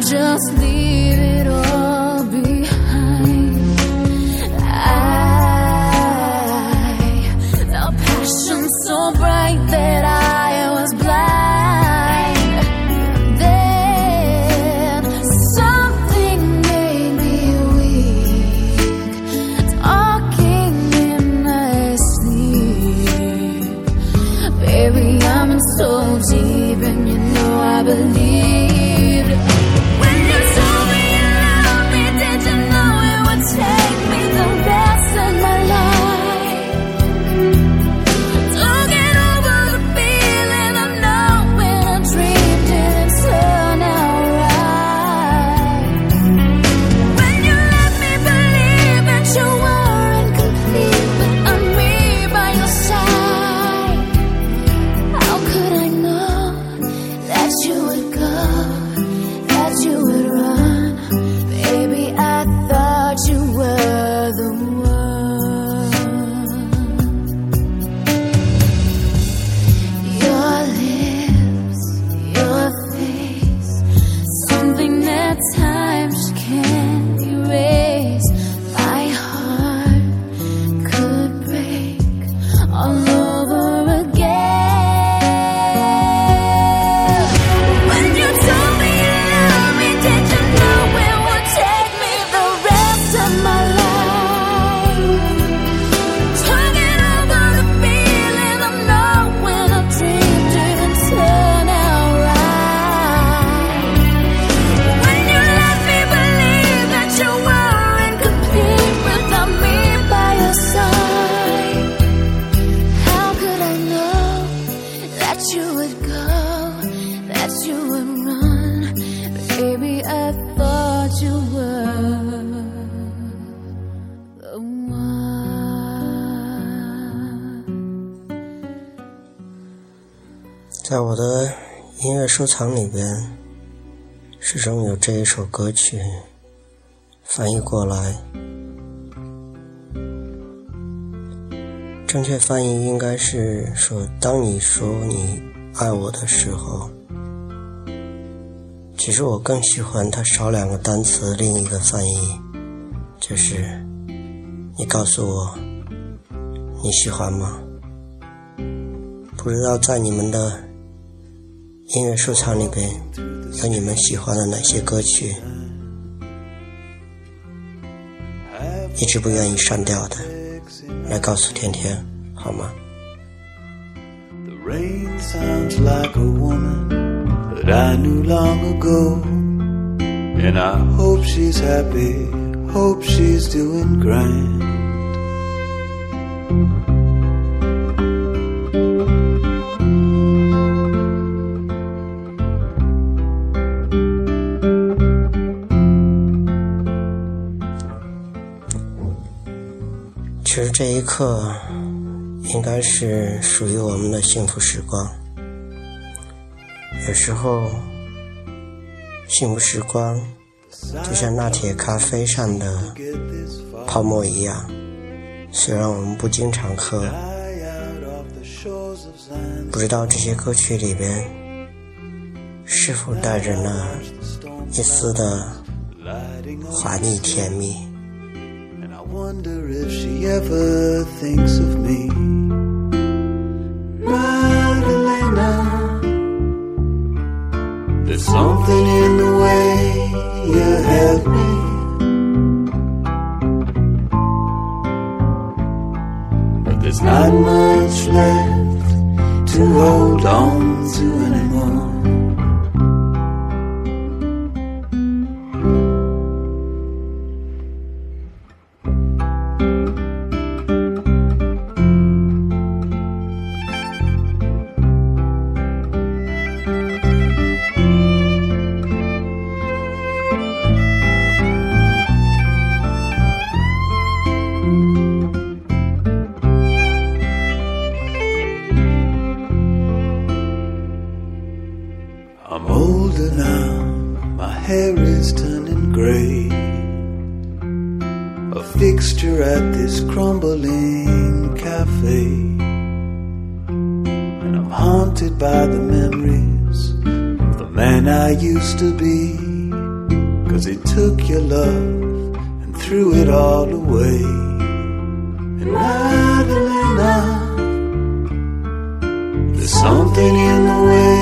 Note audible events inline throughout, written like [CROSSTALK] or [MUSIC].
just leave it all behind. Passion so bright that I was blind. Then something made me weak, talking in my sleep. Baby, I'm so deep, and you know I believe. 在我的音乐收藏里边，始终有这一首歌曲翻译过来。正确翻译应该是说：“当你说你爱我的时候。”其实我更喜欢它少两个单词，另一个翻译就是：“你告诉我你喜欢吗？”不知道在你们的。音乐收藏里边有你们喜欢的哪些歌曲？一直不愿意删掉的，来告诉甜甜好吗？其实这一刻，应该是属于我们的幸福时光。有时候，幸福时光就像拿铁咖啡上的泡沫一样，虽然我们不经常喝，不知道这些歌曲里边是否带着那一丝的华腻甜蜜。Wonder if she ever thinks of me. Magdalena, there's something in the way you held me. But there's not much left to hold on to older now, my hair is turning grey. A fixture at this crumbling cafe. And I'm haunted by the memories of the man I used to be. Cause he took your love and threw it all away. And I, There's something in the way.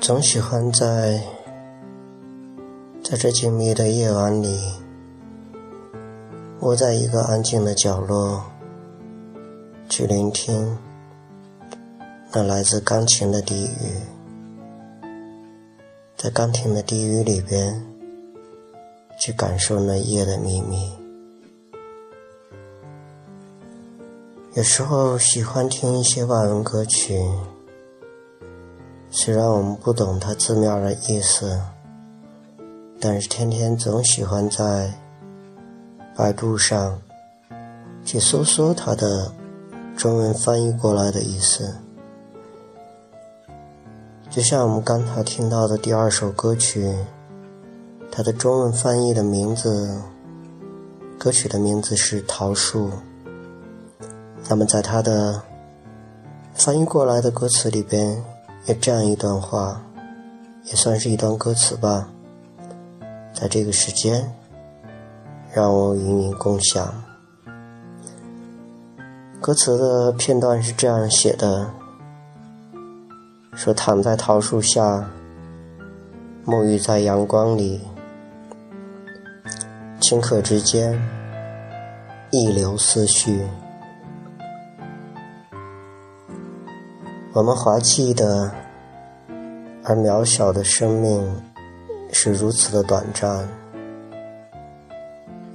总喜欢在在这静谧的夜晚里，窝在一个安静的角落，去聆听那来自钢琴的低语，在钢琴的低语里边，去感受那夜的秘密。有时候喜欢听一些外文歌曲。虽然我们不懂它字面的意思，但是天天总喜欢在百度上去搜索它的中文翻译过来的意思。就像我们刚才听到的第二首歌曲，它的中文翻译的名字，歌曲的名字是《桃树》。那么在它的翻译过来的歌词里边。有这样一段话，也算是一段歌词吧。在这个时间，让我与你共享。歌词的片段是这样写的：说躺在桃树下，沐浴在阳光里，顷刻之间，一流思绪。我们滑稽的而渺小的生命是如此的短暂，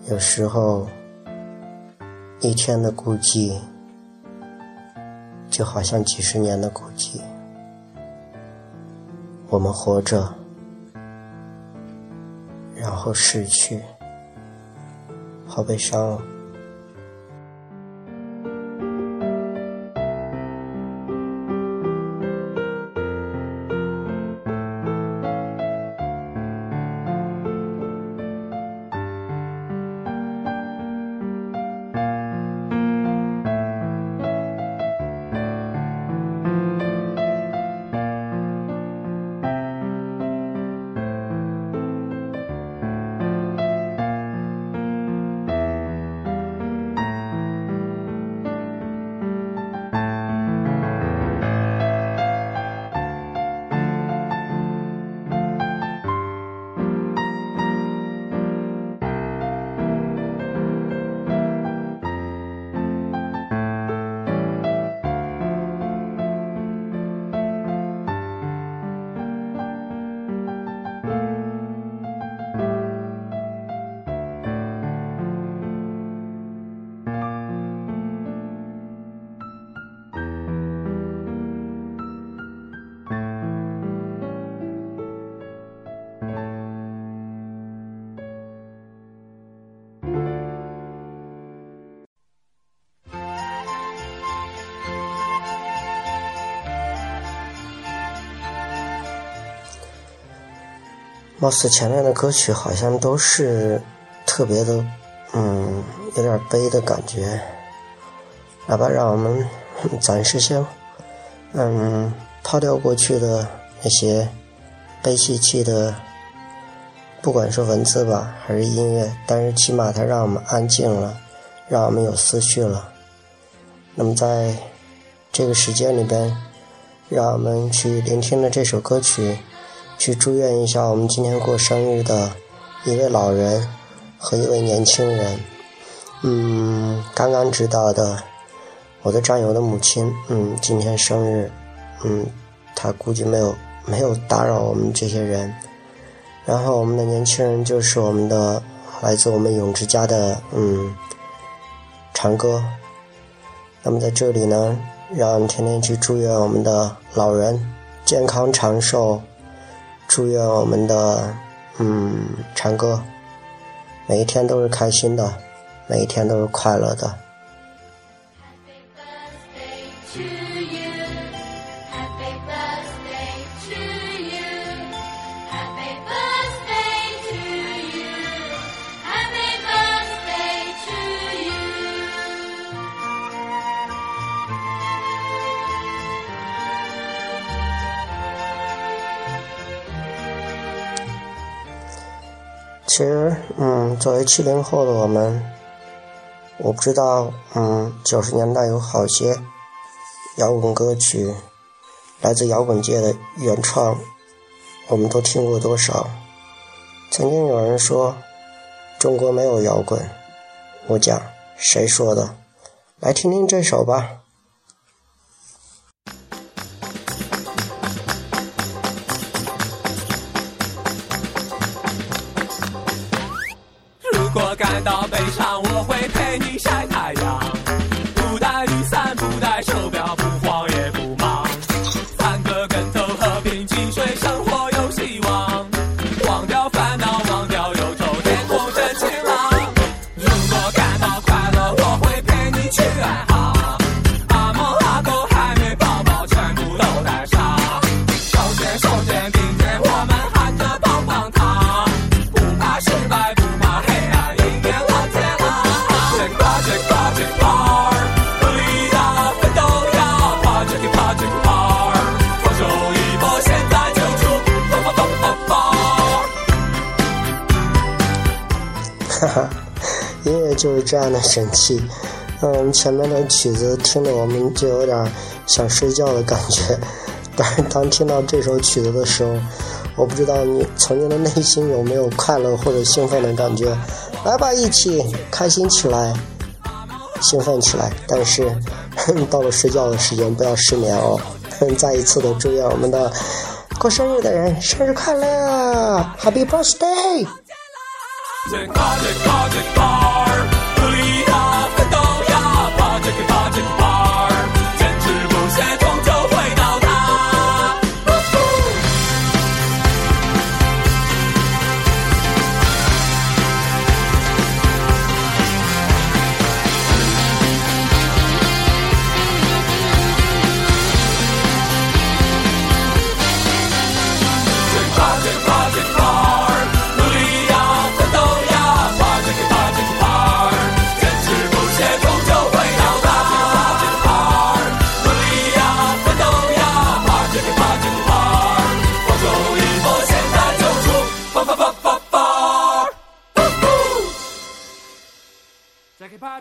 有时候一天的孤寂就好像几十年的孤寂。我们活着，然后逝去，好悲伤。貌似前面的歌曲好像都是特别的，嗯，有点悲的感觉。来吧，让我们 [LAUGHS] 暂时先，嗯，抛掉过去的那些悲戚戚的，不管是文字吧，还是音乐，但是起码它让我们安静了，让我们有思绪了。那么在这个时间里边，让我们去聆听了这首歌曲。去祝愿一下我们今天过生日的一位老人和一位年轻人。嗯，刚刚知道的，我的战友的母亲，嗯，今天生日，嗯，他估计没有没有打扰我们这些人。然后我们的年轻人就是我们的来自我们永之家的，嗯，长歌。那么在这里呢，让甜甜去祝愿我们的老人健康长寿。祝愿我们的嗯，长歌每一天都是开心的，每一天都是快乐的。其实，嗯，作为七零后的我们，我不知道，嗯，九十年代有好些摇滚歌曲，来自摇滚界的原创，我们都听过多少？曾经有人说中国没有摇滚，我讲谁说的？来听听这首吧。到悲伤，就是这样的神器。嗯，前面的曲子听得我们就有点想睡觉的感觉，[LAUGHS] 但是当听到这首曲子的时候，我不知道你曾经的内心有没有快乐或者兴奋的感觉。来吧，一起开心起来，兴奋起来。但是到了睡觉的时间，不要失眠哦。[LAUGHS] 再一次的祝愿我们的过生日的人生日快乐，Happy Birthday！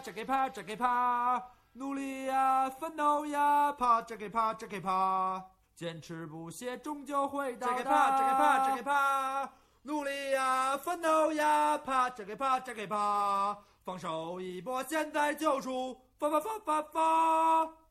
Jackie 爬，Jackie 爬，Jackie 爬，努力呀，奋斗呀，爬，Jackie 爬，Jackie 爬，坚持不懈，终究会到达。Jackie 爬，Jackie 爬，Jackie 爬，努力呀，奋斗呀，，Jackie 爬，Jackie 爬，放手一搏，现在就出发发发发发。